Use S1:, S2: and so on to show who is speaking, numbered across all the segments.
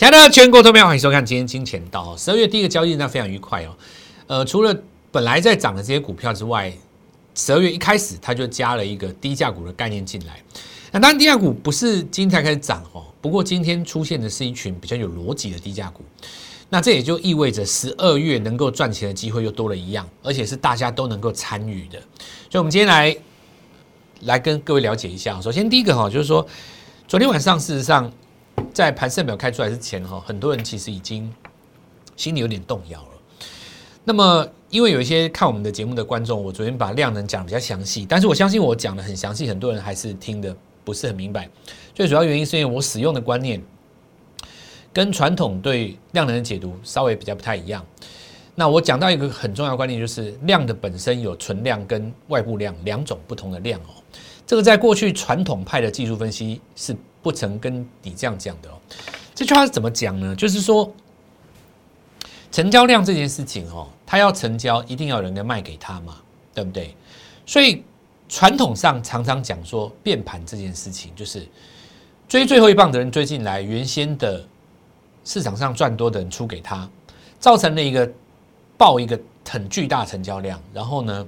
S1: 亲爱的全国投票，欢迎收看今天金钱道。十二月第一个交易日那非常愉快哦。呃，除了本来在涨的这些股票之外，十二月一开始它就加了一个低价股的概念进来。那当然低价股不是今天才开始涨哦，不过今天出现的是一群比较有逻辑的低价股。那这也就意味着十二月能够赚钱的机会又多了一样，而且是大家都能够参与的。所以，我们今天来来跟各位了解一下。首先，第一个哈，就是说昨天晚上事实上。在盘势表开出来之前，哈，很多人其实已经心里有点动摇了。那么，因为有一些看我们的节目的观众，我昨天把量能讲比较详细，但是我相信我讲的很详细，很多人还是听的不是很明白。最主要原因是因为我使用的观念跟传统对量能的解读稍微比较不太一样。那我讲到一个很重要的观念，就是量的本身有存量跟外部量两种不同的量哦。这个在过去传统派的技术分析是。不曾跟你这样讲的哦，这句话是怎么讲呢？就是说，成交量这件事情哦，他要成交，一定要有人卖给他嘛，对不对？所以传统上常常讲说，变盘这件事情，就是追最后一棒的人追进来，原先的市场上赚多的人出给他，造成了一个爆一个很巨大成交量。然后呢，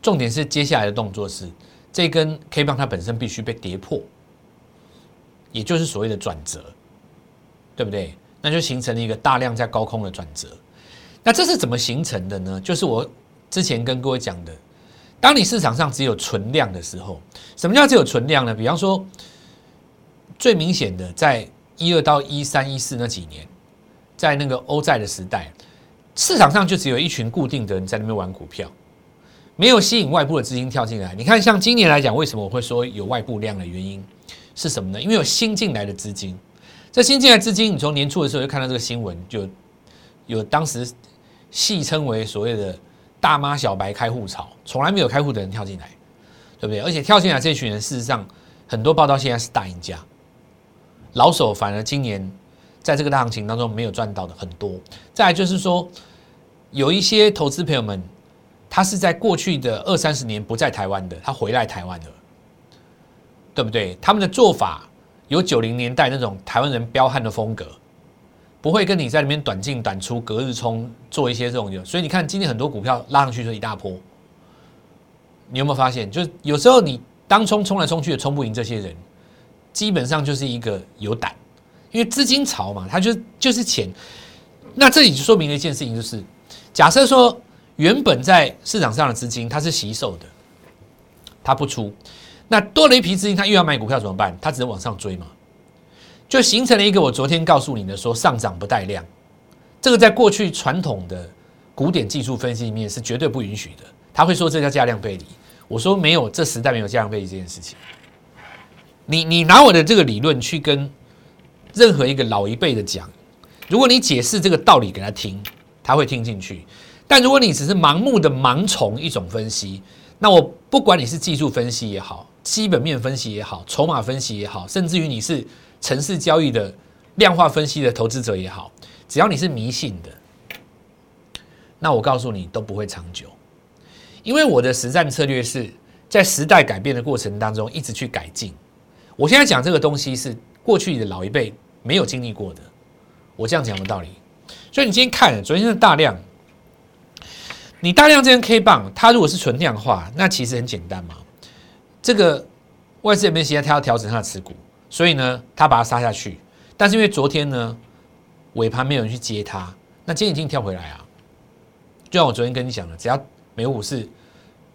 S1: 重点是接下来的动作是，这根 K 棒它本身必须被跌破。也就是所谓的转折，对不对？那就形成了一个大量在高空的转折。那这是怎么形成的呢？就是我之前跟各位讲的，当你市场上只有存量的时候，什么叫只有存量呢？比方说，最明显的，在一二到一三一四那几年，在那个欧债的时代，市场上就只有一群固定的人在那边玩股票，没有吸引外部的资金跳进来。你看，像今年来讲，为什么我会说有外部量的原因？是什么呢？因为有新进来的资金，这新进来资金，你从年初的时候就看到这个新闻，就有当时戏称为所谓的“大妈小白开户潮”，从来没有开户的人跳进来，对不对？而且跳进来这群人，事实上很多报道现在是大赢家，老手反而今年在这个大行情当中没有赚到的很多。再来就是说，有一些投资朋友们，他是在过去的二三十年不在台湾的，他回来台湾了。对不对？他们的做法有九零年代那种台湾人彪悍的风格，不会跟你在里面短进短出、隔日冲做一些这种。所以你看今天很多股票拉上去就一大波，你有没有发现？就是有时候你当冲冲来冲去也冲不赢这些人，基本上就是一个有胆，因为资金潮嘛，它就就是钱。那这里就说明了一件事情，就是假设说原本在市场上的资金它是吸售的，它不出。那多了一批资金，他又要买股票怎么办？他只能往上追嘛，就形成了一个我昨天告诉你的说上涨不带量，这个在过去传统的古典技术分析里面是绝对不允许的。他会说这叫价量背离，我说没有，这时代没有价量背离这件事情。你你拿我的这个理论去跟任何一个老一辈的讲，如果你解释这个道理给他听，他会听进去。但如果你只是盲目的盲从一种分析，那我不管你是技术分析也好。基本面分析也好，筹码分析也好，甚至于你是城市交易的量化分析的投资者也好，只要你是迷信的，那我告诉你都不会长久。因为我的实战策略是在时代改变的过程当中一直去改进。我现在讲这个东西是过去的老一辈没有经历过的，我这样讲的道理。所以你今天看昨天的大量，你大量这根 K 棒，它如果是纯量化，那其实很简单嘛。这个外资 MACD 它要调整他的持股，所以呢，他把它杀下去。但是因为昨天呢尾盘没有人去接它，那今天已经跳回来啊。就像我昨天跟你讲的，只要美国股市、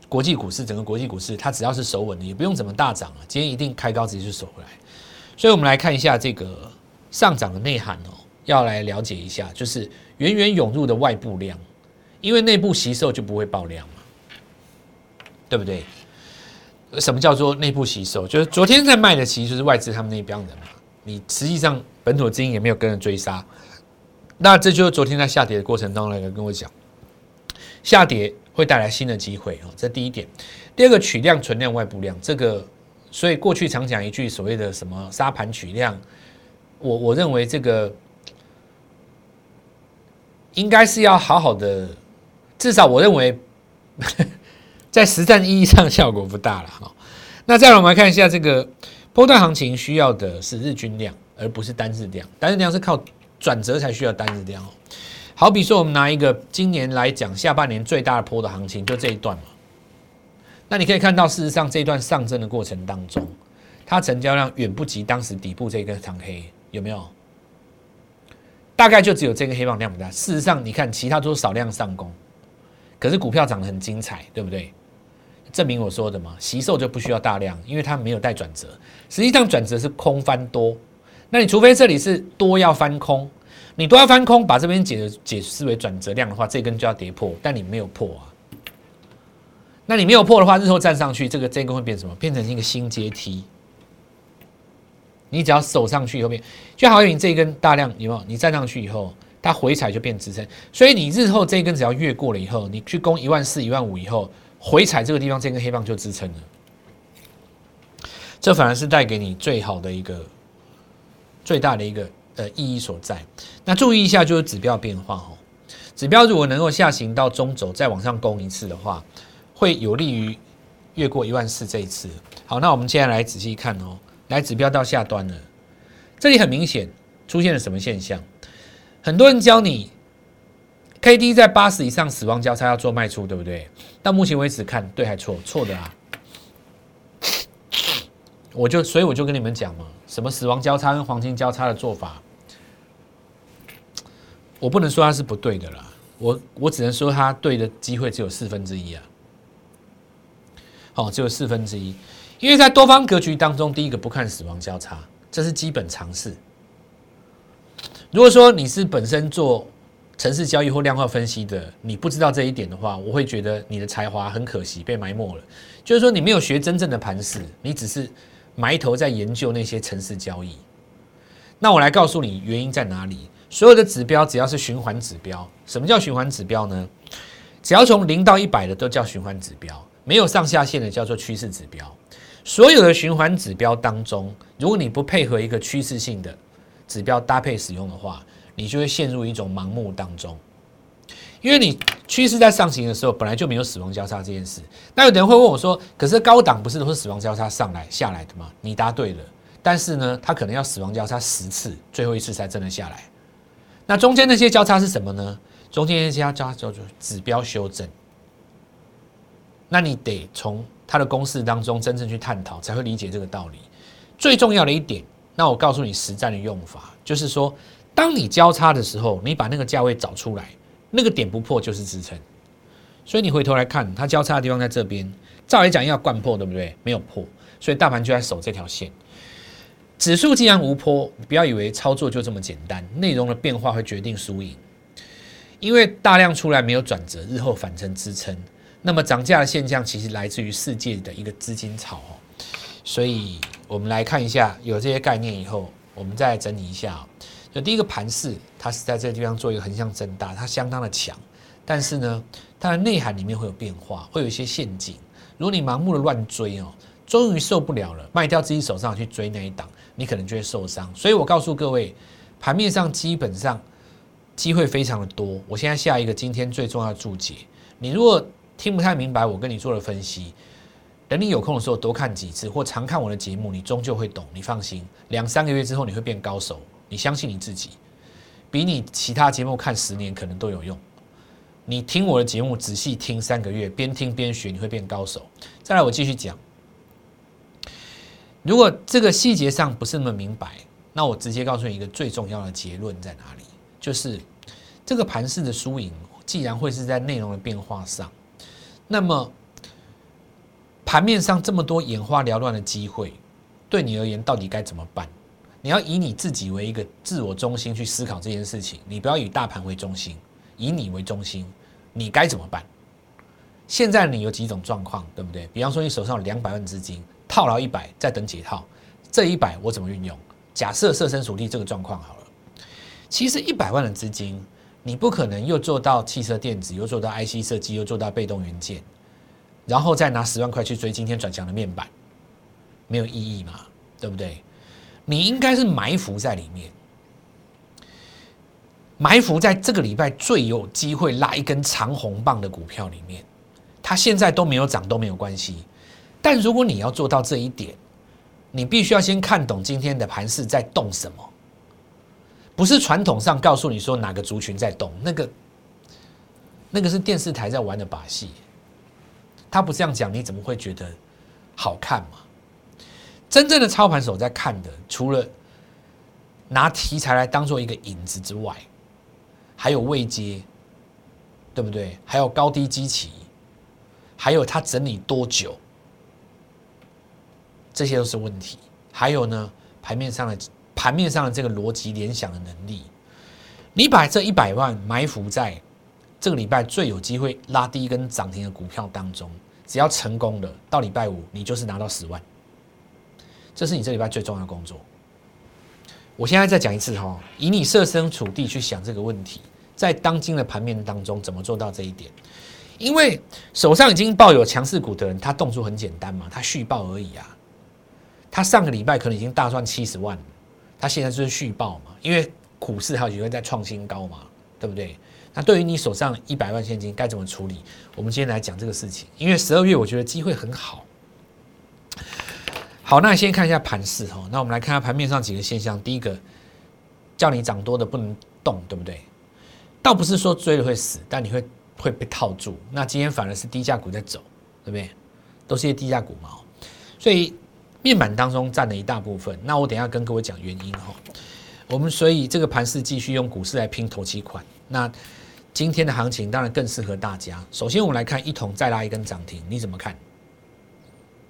S1: 国际股市、整个国际股市，它只要是守稳的，也不用怎么大涨了，今天一定开高直接就守回来。所以我们来看一下这个上涨的内涵哦，要来了解一下，就是源源涌入的外部量，因为内部吸售就不会爆量嘛，对不对？什么叫做内部吸收？就是昨天在卖的，其实就是外资他们那一帮人嘛。你实际上本土资金也没有跟着追杀，那这就是昨天在下跌的过程当中来跟我讲，下跌会带来新的机会哦。这第一点。第二个取量存量外部量，这个所以过去常讲一句所谓的什么沙盘取量，我我认为这个应该是要好好的，至少我认为。在实战意义上效果不大了哈。那再来我们来看一下这个波段行情需要的是日均量，而不是单日量。单日量是靠转折才需要单日量哦。好比说，我们拿一个今年来讲，下半年最大的波的行情，就这一段嘛。那你可以看到，事实上这一段上升的过程当中，它成交量远不及当时底部这根长黑，有没有？大概就只有这个黑棒量不大。事实上，你看其他都是少量上攻，可是股票涨得很精彩，对不对？证明我说的嘛，吸售就不需要大量，因为它没有带转折。实际上转折是空翻多，那你除非这里是多要翻空，你多要翻空，把这边解解释为转折量的话，这根就要跌破，但你没有破啊。那你没有破的话，日后站上去，这个这根会变什么？变成一个新阶梯。你只要守上去以后变，就好像你这一根大量有没有？你站上去以后，它回踩就变支撑，所以你日后这一根只要越过了以后，你去攻一万四、一万五以后。回踩这个地方，这根黑棒就支撑了，这反而是带给你最好的一个、最大的一个呃意义所在。那注意一下，就是指标变化哦。指标如果能够下行到中轴，再往上攻一次的话，会有利于越过一万四这一次。好，那我们接下来仔细看哦。来，指标到下端了，这里很明显出现了什么现象？很多人教你。K D 在八十以上死亡交叉要做卖出，对不对？到目前为止看对还错？错的啊！我就所以我就跟你们讲嘛，什么死亡交叉跟黄金交叉的做法，我不能说它是不对的啦，我我只能说它对的机会只有四分之一啊。好，只有四分之一，因为在多方格局当中，第一个不看死亡交叉，这是基本常识。如果说你是本身做城市交易或量化分析的，你不知道这一点的话，我会觉得你的才华很可惜被埋没了。就是说，你没有学真正的盘势，你只是埋头在研究那些城市交易。那我来告诉你原因在哪里。所有的指标只要是循环指标，什么叫循环指标呢？只要从零到一百的都叫循环指标，没有上下限的叫做趋势指标。所有的循环指标当中，如果你不配合一个趋势性的指标搭配使用的话，你就会陷入一种盲目当中，因为你趋势在上行的时候，本来就没有死亡交叉这件事。那有人会问我说：“可是高档不是都是死亡交叉上来下来的吗？”你答对了，但是呢，它可能要死亡交叉十次，最后一次才真的下来。那中间那些交叉是什么呢？中间那些交叉叫做指标修正。那你得从它的公式当中真正去探讨，才会理解这个道理。最重要的一点，那我告诉你实战的用法，就是说。当你交叉的时候，你把那个价位找出来，那个点不破就是支撑。所以你回头来看，它交叉的地方在这边，照来讲要贯破，对不对？没有破，所以大盘就在守这条线。指数既然无破，不要以为操作就这么简单，内容的变化会决定输赢。因为大量出来没有转折，日后反成支撑。那么涨价的现象其实来自于世界的一个资金潮。所以我们来看一下，有这些概念以后，我们再整理一下。就第一个盘势，它是在这个地方做一个横向增大，它相当的强，但是呢，它的内涵里面会有变化，会有一些陷阱。如果你盲目的乱追哦，终于受不了了，卖掉自己手上去追那一档，你可能就会受伤。所以我告诉各位，盘面上基本上机会非常的多。我现在下一个今天最重要的注解，你如果听不太明白我跟你做的分析，等你有空的时候多看几次，或常看我的节目，你终究会懂。你放心，两三个月之后你会变高手。你相信你自己，比你其他节目看十年可能都有用。你听我的节目仔细听三个月，边听边学，你会变高手。再来，我继续讲。如果这个细节上不是那么明白，那我直接告诉你一个最重要的结论在哪里，就是这个盘势的输赢，既然会是在内容的变化上，那么盘面上这么多眼花缭乱的机会，对你而言到底该怎么办？你要以你自己为一个自我中心去思考这件事情，你不要以大盘为中心，以你为中心，你该怎么办？现在你有几种状况，对不对？比方说你手上有两百万资金，套牢一百，在等解套，这一百我怎么运用？假设设身处地这个状况好了，其实一百万的资金，你不可能又做到汽车电子，又做到 IC 设计，又做到被动元件，然后再拿十万块去追今天转强的面板，没有意义嘛，对不对？你应该是埋伏在里面，埋伏在这个礼拜最有机会拉一根长红棒的股票里面。它现在都没有涨都没有关系，但如果你要做到这一点，你必须要先看懂今天的盘势在动什么。不是传统上告诉你说哪个族群在动，那个那个是电视台在玩的把戏。他不这样讲，你怎么会觉得好看嘛？真正的操盘手在看的，除了拿题材来当做一个引子之外，还有位阶，对不对？还有高低基期，还有它整理多久，这些都是问题。还有呢，盘面上的盘面上的这个逻辑联想的能力，你把这一百万埋伏在这个礼拜最有机会拉低跟涨停的股票当中，只要成功了，到礼拜五你就是拿到十万。这是你这礼拜最重要的工作。我现在再讲一次哈，以你设身处地去想这个问题，在当今的盘面当中怎么做到这一点？因为手上已经抱有强势股的人，他动作很简单嘛，他续报而已啊。他上个礼拜可能已经大赚七十万，他现在就是续报嘛，因为股市还有机会在创新高嘛，对不对？那对于你手上一百万现金该怎么处理？我们今天来讲这个事情，因为十二月我觉得机会很好。好，那先看一下盘势哈。那我们来看下盘面上几个现象。第一个，叫你涨多的不能动，对不对？倒不是说追了会死，但你会会被套住。那今天反而是低价股在走，对不对？都是些低价股嘛。所以面板当中占了一大部分。那我等下跟各位讲原因哈。我们所以这个盘势继续用股市来拼投期款。那今天的行情当然更适合大家。首先我们来看一桶再拉一根涨停，你怎么看？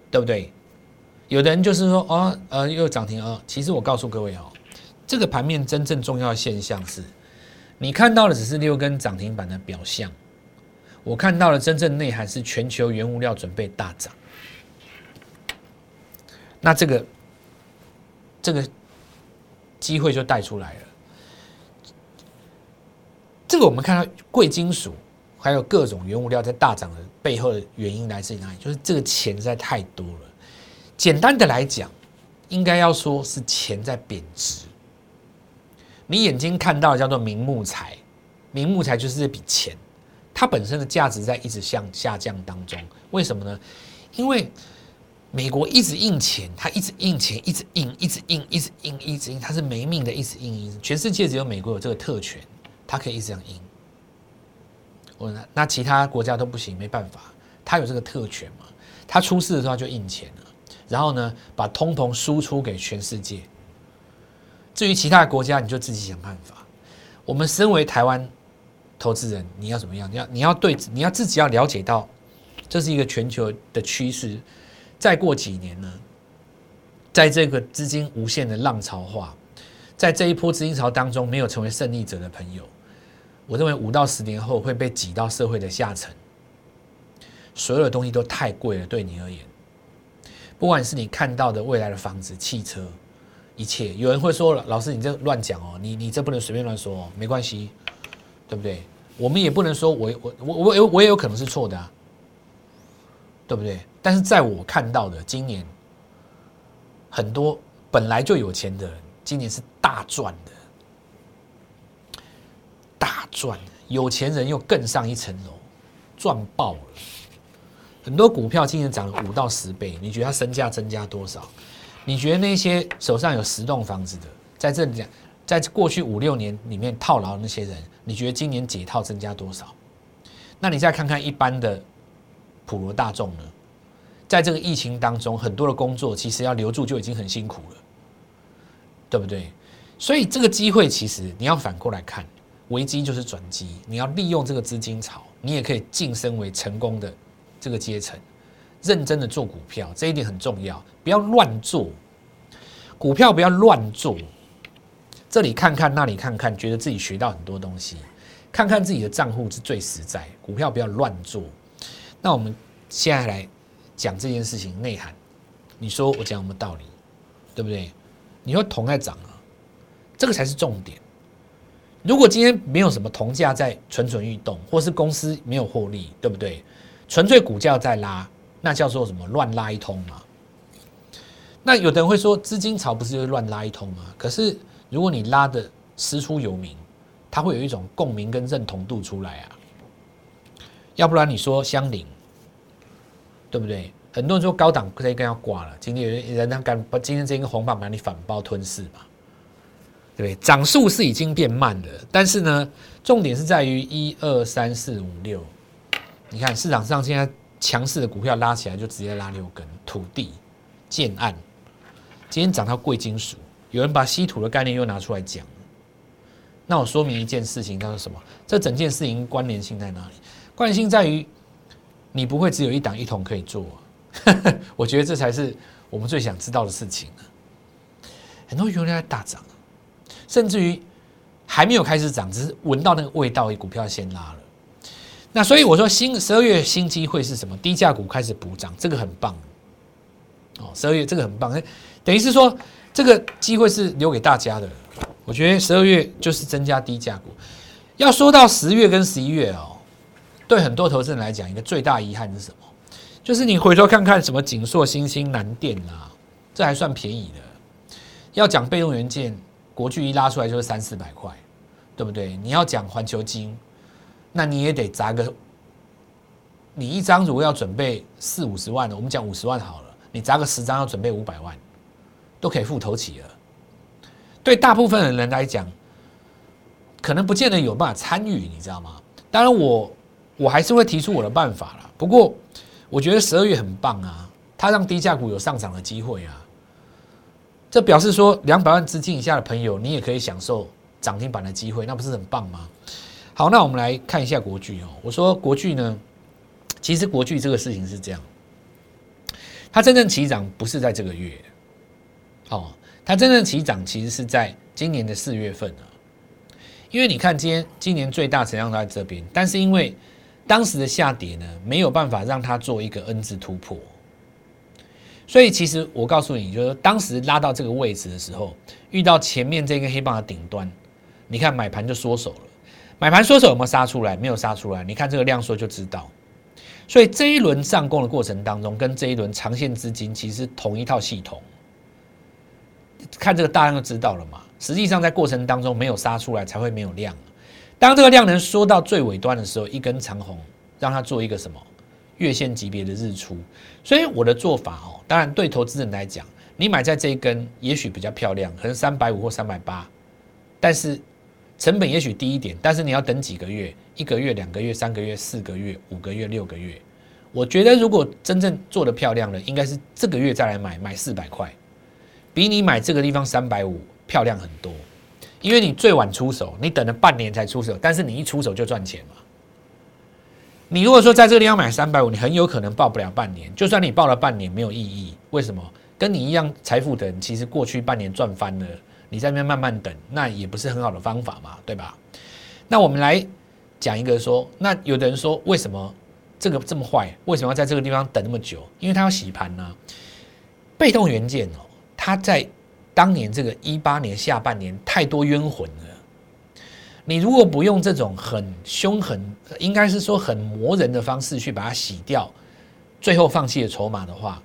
S1: 对不对？有的人就是说，哦，呃，又涨停哦。其实我告诉各位哦，这个盘面真正重要的现象是，你看到的只是六根涨停板的表象，我看到的真正内涵是全球原物料准备大涨。那这个这个机会就带出来了。这个我们看到贵金属还有各种原物料在大涨的背后的原因来自于哪里？就是这个钱实在太多了。简单的来讲，应该要说是钱在贬值。你眼睛看到的叫做明目财，明目财就是这笔钱，它本身的价值在一直向下降当中。为什么呢？因为美国一直印钱，它一直印钱，一直印，一直印，一直印，一直印，它是没命的，一直印，印。全世界只有美国有这个特权，它可以一直这样印。我那其他国家都不行，没办法，它有这个特权嘛？它出事的时候就印钱了。然后呢，把通膨输出给全世界。至于其他国家，你就自己想办法。我们身为台湾投资人，你要怎么样？你要你要对你要自己要了解到，这是一个全球的趋势。再过几年呢，在这个资金无限的浪潮化，在这一波资金潮当中，没有成为胜利者的朋友，我认为五到十年后会被挤到社会的下层。所有的东西都太贵了，对你而言。不管是你看到的未来的房子、汽车，一切，有人会说了，老师你这乱讲哦，你你这不能随便乱说哦，没关系，对不对？我们也不能说我我我我我我也有可能是错的啊，对不对？但是在我看到的，今年很多本来就有钱的人，今年是大赚的，大赚，有钱人又更上一层楼，赚爆了。很多股票今年涨了五到十倍，你觉得它身价增加多少？你觉得那些手上有十栋房子的，在这里在过去五六年里面套牢的那些人，你觉得今年解套增加多少？那你再看看一般的普罗大众呢？在这个疫情当中，很多的工作其实要留住就已经很辛苦了，对不对？所以这个机会其实你要反过来看，危机就是转机，你要利用这个资金潮，你也可以晋升为成功的。这个阶层认真的做股票，这一点很重要，不要乱做股票，不要乱做。这里看看，那里看看，觉得自己学到很多东西，看看自己的账户是最实在。股票不要乱做。那我们现在来讲这件事情内涵，你说我讲什么道理，对不对？你说铜在涨啊，这个才是重点。如果今天没有什么铜价在蠢蠢欲动，或是公司没有获利，对不对？纯粹股价在拉，那叫做什么乱拉一通嘛？那有的人会说，资金潮不是就是乱拉一通吗？可是如果你拉的师出有名，它会有一种共鸣跟认同度出来啊。要不然你说相邻，对不对？很多人说高档这一根要挂了，今天有人他敢把今天这根红棒把你反包吞噬嘛？对不对？涨速是已经变慢了，但是呢，重点是在于一二三四五六，你看市场上现在强势的股票拉起来就直接拉六根，土地、建案，今天涨到贵金属，有人把稀土的概念又拿出来讲，那我说明一件事情，叫做什么？这整件事情关联性在哪里？关联性在于你不会只有一档一桶可以做，我觉得这才是我们最想知道的事情很多原来大涨。甚至于还没有开始涨，只是闻到那个味道，股票先拉了。那所以我说，新十二月新机会是什么？低价股开始补涨，这个很棒。哦，十二月这个很棒，等于是说这个机会是留给大家的。我觉得十二月就是增加低价股。要说到十月跟十一月哦，对很多投资人来讲，一个最大遗憾是什么？就是你回头看看什么锦硕、新兴、南电啊，这还算便宜的。要讲被动元件。国巨一拉出来就是三四百块，对不对？你要讲环球金，那你也得砸个，你一张如果要准备四五十万的，我们讲五十万好了，你砸个十张要准备五百万，都可以付头起了。对大部分的人来讲，可能不见得有办法参与，你知道吗？当然，我我还是会提出我的办法了。不过，我觉得十二月很棒啊，它让低价股有上涨的机会啊。这表示说，两百万资金以下的朋友，你也可以享受涨停板的机会，那不是很棒吗？好，那我们来看一下国巨哦。我说国巨呢，其实国巨这个事情是这样，它真正起涨不是在这个月，哦，它真正起涨其实是在今年的四月份啊。因为你看，今天今年最大成交量在这边，但是因为当时的下跌呢，没有办法让它做一个 N 字突破。所以其实我告诉你，就是当时拉到这个位置的时候，遇到前面这根黑棒的顶端，你看买盘就缩手了。买盘缩手有没有杀出来？没有杀出来。你看这个量缩就知道。所以这一轮上攻的过程当中，跟这一轮长线资金其实同一套系统。看这个大量就知道了嘛。实际上在过程当中没有杀出来，才会没有量。当这个量能缩到最尾端的时候，一根长红，让它做一个什么？月线级别的日出，所以我的做法哦，当然对投资人来讲，你买在这一根也许比较漂亮，可能三百五或三百八，但是成本也许低一点，但是你要等几个月，一个月、两个月、三个月、四个月、五个月、六个月。我觉得如果真正做的漂亮的，应该是这个月再来买，买四百块，比你买这个地方三百五漂亮很多，因为你最晚出手，你等了半年才出手，但是你一出手就赚钱嘛。你如果说在这个地方买三百五，你很有可能报不了半年。就算你报了半年，没有意义。为什么？跟你一样财富的人，其实过去半年赚翻了，你在那边慢慢等，那也不是很好的方法嘛，对吧？那我们来讲一个说，那有的人说，为什么这个这么坏？为什么要在这个地方等那么久？因为他要洗盘呢。被动元件哦，它在当年这个一八年下半年太多冤魂了。你如果不用这种很凶狠，应该是说很磨人的方式去把它洗掉，最后放弃的筹码的话，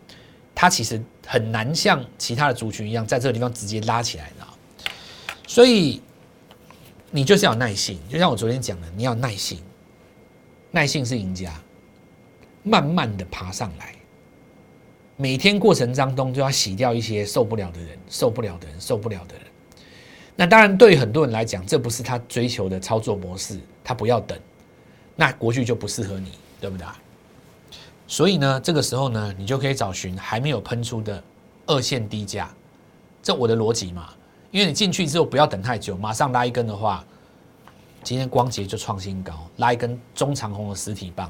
S1: 它其实很难像其他的族群一样，在这个地方直接拉起来的。所以你就是要耐性，就像我昨天讲的，你要耐心，耐心是赢家，慢慢的爬上来，每天过程当中就要洗掉一些受不了的人，受不了的人，受不了的人。那当然，对于很多人来讲，这不是他追求的操作模式，他不要等，那国剧就不适合你，对不对？所以呢，这个时候呢，你就可以找寻还没有喷出的二线低价，这我的逻辑嘛。因为你进去之后不要等太久，马上拉一根的话，今天光捷就创新高，拉一根中长红的实体棒，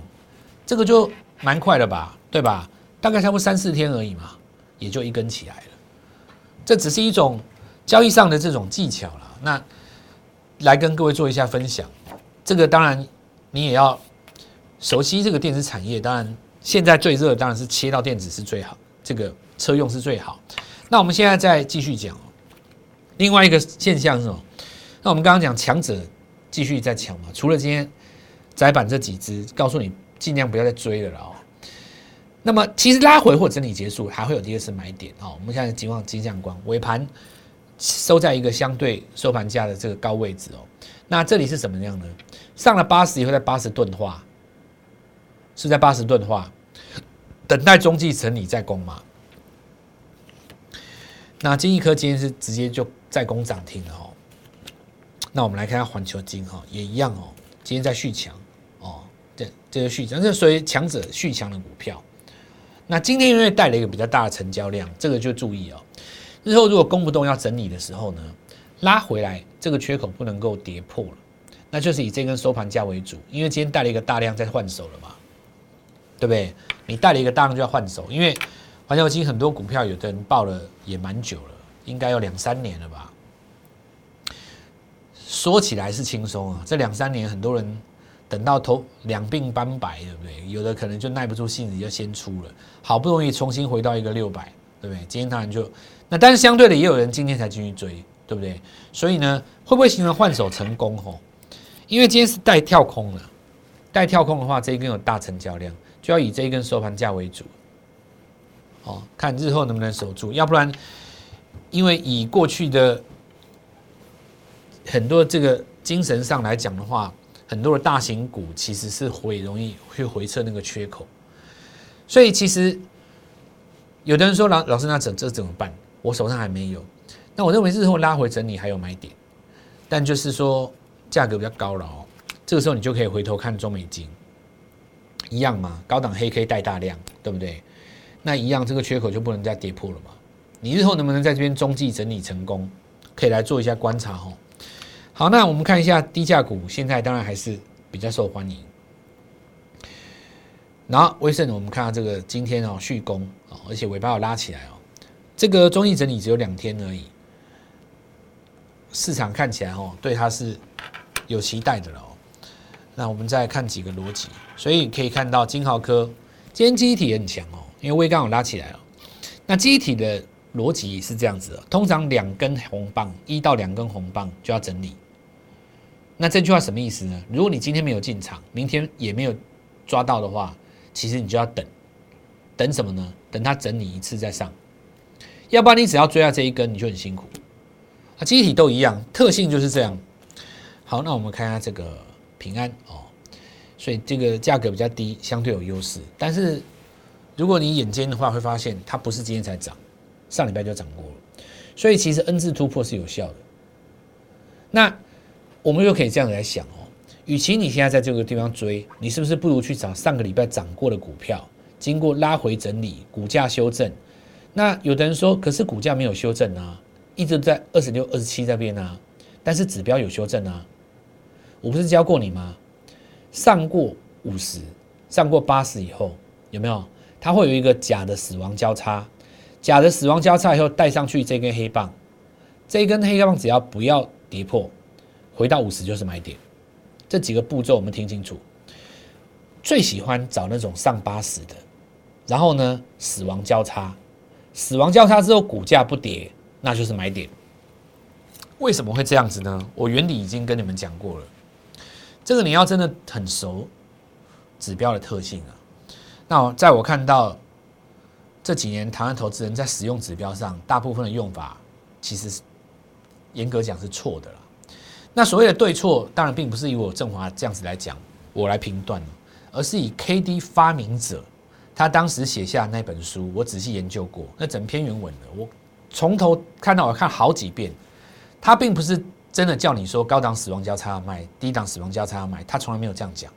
S1: 这个就蛮快的吧，对吧？大概差不多三四天而已嘛，也就一根起来了。这只是一种。交易上的这种技巧了，那来跟各位做一下分享。这个当然你也要熟悉这个电子产业。当然现在最热当然是切到电子是最好，这个车用是最好。那我们现在再继续讲另外一个现象是什么？那我们刚刚讲强者继续在抢嘛？除了今天窄板这几只，告诉你尽量不要再追了哦。那么其实拉回或整理结束，还会有第二次买点哦。我们现在金望金相光尾盘。收在一个相对收盘价的这个高位置哦，那这里是什么样呢？上了八十以后，在八十钝化，是在八十钝化，等待中继整理再攻嘛？那金一科今天是直接就在攻涨停了哦。那我们来看下环球金哈，也一样哦，今天在续强哦，这这个续强，这属于强者续强的股票。那今天因为带了一个比较大的成交量，这个就注意哦。日后如果攻不动要整理的时候呢，拉回来这个缺口不能够跌破了，那就是以这根收盘价为主，因为今天带了一个大量在换手了嘛，对不对？你带了一个大量就要换手，因为环球金很多股票有的人报了也蛮久了，应该有两三年了吧。说起来是轻松啊，这两三年很多人等到头两鬓斑白，对不对？有的可能就耐不住性子就先出了，好不容易重新回到一个六百，对不对？今天当然就那，但是相对的也有人今天才进去追，对不对？所以呢，会不会形成换手成功？吼，因为今天是带跳空的，带跳空的话，这一根有大成交量，就要以这一根收盘价为主，哦，看日后能不能守住，要不然因为以过去的。很多这个精神上来讲的话，很多的大型股其实是会容易去回撤那个缺口，所以其实有的人说老老师那怎这怎么办？我手上还没有，那我认为日后拉回整理还有买点，但就是说价格比较高了哦，这个时候你就可以回头看中美金，一样嘛，高档黑 K 带大量，对不对？那一样这个缺口就不能再跌破了嘛？你日后能不能在这边中继整理成功？可以来做一下观察哦。好，那我们看一下低价股，现在当然还是比较受欢迎。然后威盛，我们看到这个今天哦续攻哦，而且尾巴有拉起来哦。这个中艺整理只有两天而已，市场看起来哦对它是有期待的了哦。那我们再看几个逻辑，所以可以看到金豪科今天记忆体也很强哦，因为微刚有拉起来了。那记忆体的逻辑是这样子的，通常两根红棒，一到两根红棒就要整理。那这句话什么意思呢？如果你今天没有进场，明天也没有抓到的话，其实你就要等，等什么呢？等它整理一次再上，要不然你只要追到这一根，你就很辛苦。啊，机体都一样，特性就是这样。好，那我们看一下这个平安哦，所以这个价格比较低，相对有优势。但是如果你眼尖的话，会发现它不是今天才涨，上礼拜就涨过了。所以其实 N 字突破是有效的。那我们又可以这样来想哦，与其你现在在这个地方追，你是不是不如去找上个礼拜涨过的股票，经过拉回整理，股价修正？那有的人说，可是股价没有修正啊，一直在二十六、二十七这边啊，但是指标有修正啊。我不是教过你吗？上过五十，上过八十以后，有没有？它会有一个假的死亡交叉，假的死亡交叉以后带上去这根黑棒，这一根黑棒只要不要跌破。回到五十就是买点，这几个步骤我们听清楚。最喜欢找那种上八十的，然后呢死亡交叉，死亡交叉之后股价不跌，那就是买点。为什么会这样子呢？我原理已经跟你们讲过了。这个你要真的很熟指标的特性啊。那在我看到这几年台湾投资人在使用指标上，大部分的用法其实严格讲是错的了。那所谓的对错，当然并不是以我振华这样子来讲，我来评断而是以 K D 发明者他当时写下那本书，我仔细研究过那整篇原文的，我从头看到我看好几遍，他并不是真的叫你说高档死亡交叉要卖，低档死亡交叉要卖，他从来没有这样讲。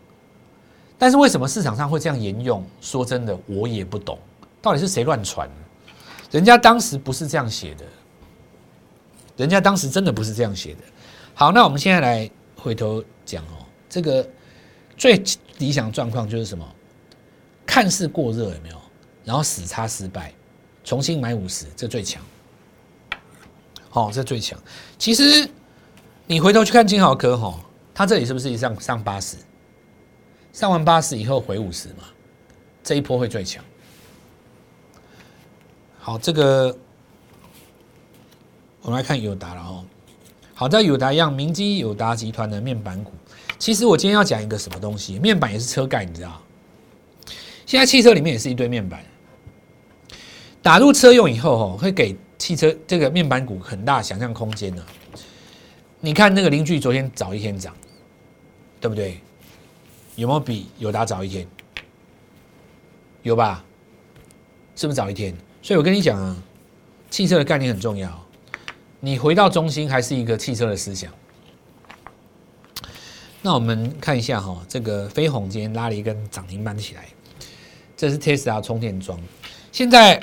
S1: 但是为什么市场上会这样沿用？说真的，我也不懂，到底是谁乱传？人家当时不是这样写的，人家当时真的不是这样写的。好，那我们现在来回头讲哦，这个最理想状况就是什么？看似过热有没有？然后死叉失败，重新买五十，这最强。好，这最强。其实你回头去看金豪科哈，它这里是不是一上上八十？上完八十以后回五十嘛？这一波会最强。好，这个我们来看友达了哦。好在友达一样，明基友达集团的面板股。其实我今天要讲一个什么东西？面板也是车盖，你知道？现在汽车里面也是一堆面板，打入车用以后，吼，会给汽车这个面板股很大想象空间呢。你看那个邻居昨天早一天涨，对不对？有没有比友达早一天？有吧？是不是早一天？所以我跟你讲啊，汽车的概念很重要。你回到中心还是一个汽车的思想，那我们看一下哈，这个飞鸿今天拉了一根涨停板起来，这是 Tesla 充电桩。现在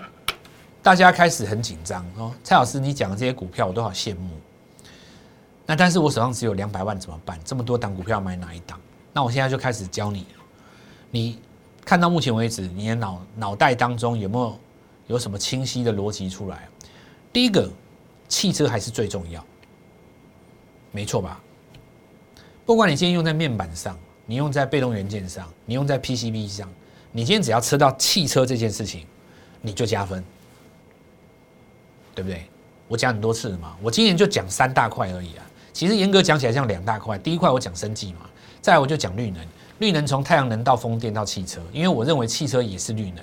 S1: 大家开始很紧张哦，蔡老师，你讲的这些股票我都好羡慕。那但是我手上只有两百万怎么办？这么多档股票买哪一档？那我现在就开始教你，你看到目前为止，你的脑脑袋当中有没有有什么清晰的逻辑出来？第一个，汽车还是最重要，没错吧？不管你今天用在面板上，你用在被动元件上，你用在 PCB 上，你今天只要吃到汽车这件事情，你就加分，对不对？我讲很多次了嘛，我今年就讲三大块而已啊。其实严格讲起来像两大块，第一块我讲生计嘛，再来我就讲绿能，绿能从太阳能到风电到汽车，因为我认为汽车也是绿能。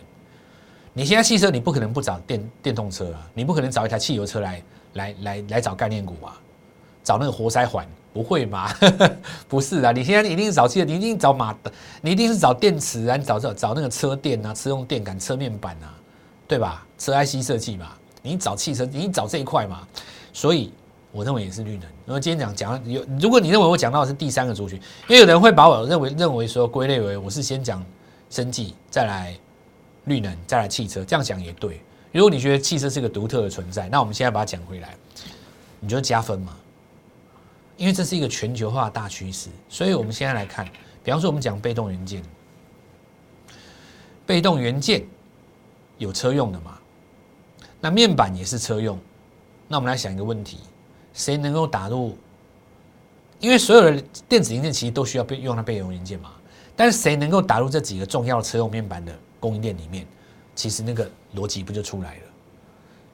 S1: 你现在汽车你不可能不找电电动车啊，你不可能找一台汽油车来来来来找概念股啊，找那个活塞环不会吗？不是啊，你现在一定是找汽车，你一定找马的，你一定是找电池啊，你找找找那个车电啊，车用电感、车面板啊，对吧？车 IC 设计嘛，你找汽车，你找这一块嘛，所以。我认为也是绿能。然后今天讲讲有，如果你认为我讲到的是第三个族群，因为有人会把我认为认为说归类为我是先讲生计，再来绿能，再来汽车，这样讲也对。如果你觉得汽车是个独特的存在，那我们现在把它讲回来，你就加分嘛。因为这是一个全球化大趋势，所以我们现在来看，比方说我们讲被动元件，被动元件有车用的嘛？那面板也是车用，那我们来想一个问题。谁能够打入？因为所有的电子零件其实都需要备用到备用元件嘛。但是谁能够打入这几个重要的车用面板的供应链里面？其实那个逻辑不就出来了？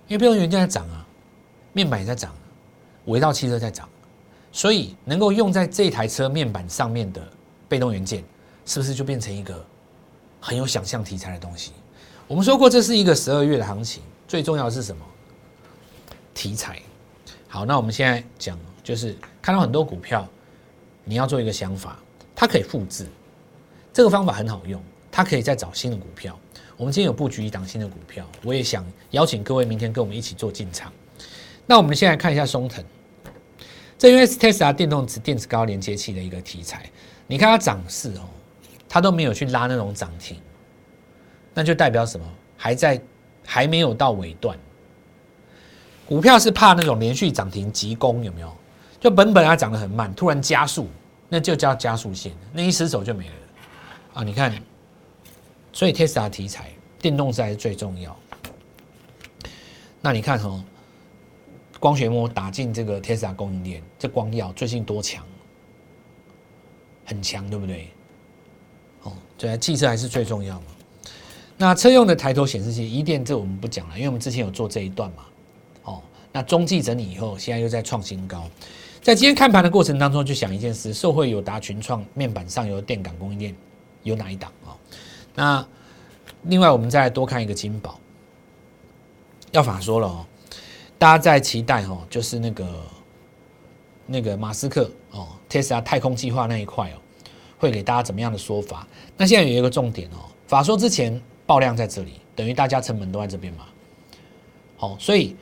S1: 因为备用元件在涨啊，面板也在涨，围绕汽车在涨，所以能够用在这台车面板上面的被动元件，是不是就变成一个很有想象题材的东西？我们说过，这是一个十二月的行情，最重要的是什么？题材。好，那我们现在讲，就是看到很多股票，你要做一个想法，它可以复制，这个方法很好用，它可以再找新的股票。我们今天有布局一档新的股票，我也想邀请各位明天跟我们一起做进场。那我们现在看一下松藤，这因为是 Tesla 电动子电子高连接器的一个题材，你看它涨势哦，它都没有去拉那种涨停，那就代表什么？还在还没有到尾段。股票是怕那种连续涨停急攻，有没有？就本本它涨得很慢，突然加速，那就叫加速线，那一失手就没了啊！你看，所以 Tesla 题材，电动车还是最重要。那你看哈，光学膜打进这个 Tesla 供应链，这光耀最近多强，很强，对不对？哦，对，汽车还是最重要嘛。那车用的抬头显示器，一电这我们不讲了，因为我们之前有做这一段嘛。那中继整理以后，现在又在创新高。在今天看盘的过程当中，就想一件事：受惠有达、群创面板上游电感供应链有哪一档啊？那另外，我们再多看一个金宝。要法说了哦，大家在期待哦，就是那个那个马斯克哦，Tesla 太空计划那一块哦，会给大家怎么样的说法？那现在有一个重点哦，法说之前爆量在这里，等于大家成本都在这边嘛。好，所以。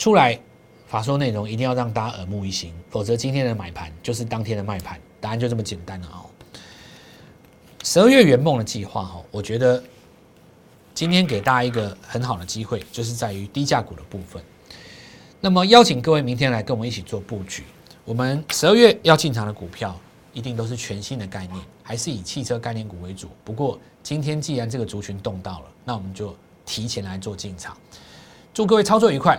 S1: 出来法说内容一定要让大家耳目一新，否则今天的买盘就是当天的卖盘，答案就这么简单了哦。十二月圆梦的计划哈，我觉得今天给大家一个很好的机会，就是在于低价股的部分。那么邀请各位明天来跟我们一起做布局。我们十二月要进场的股票，一定都是全新的概念，还是以汽车概念股为主。不过今天既然这个族群动到了，那我们就提前来做进场。祝各位操作愉快。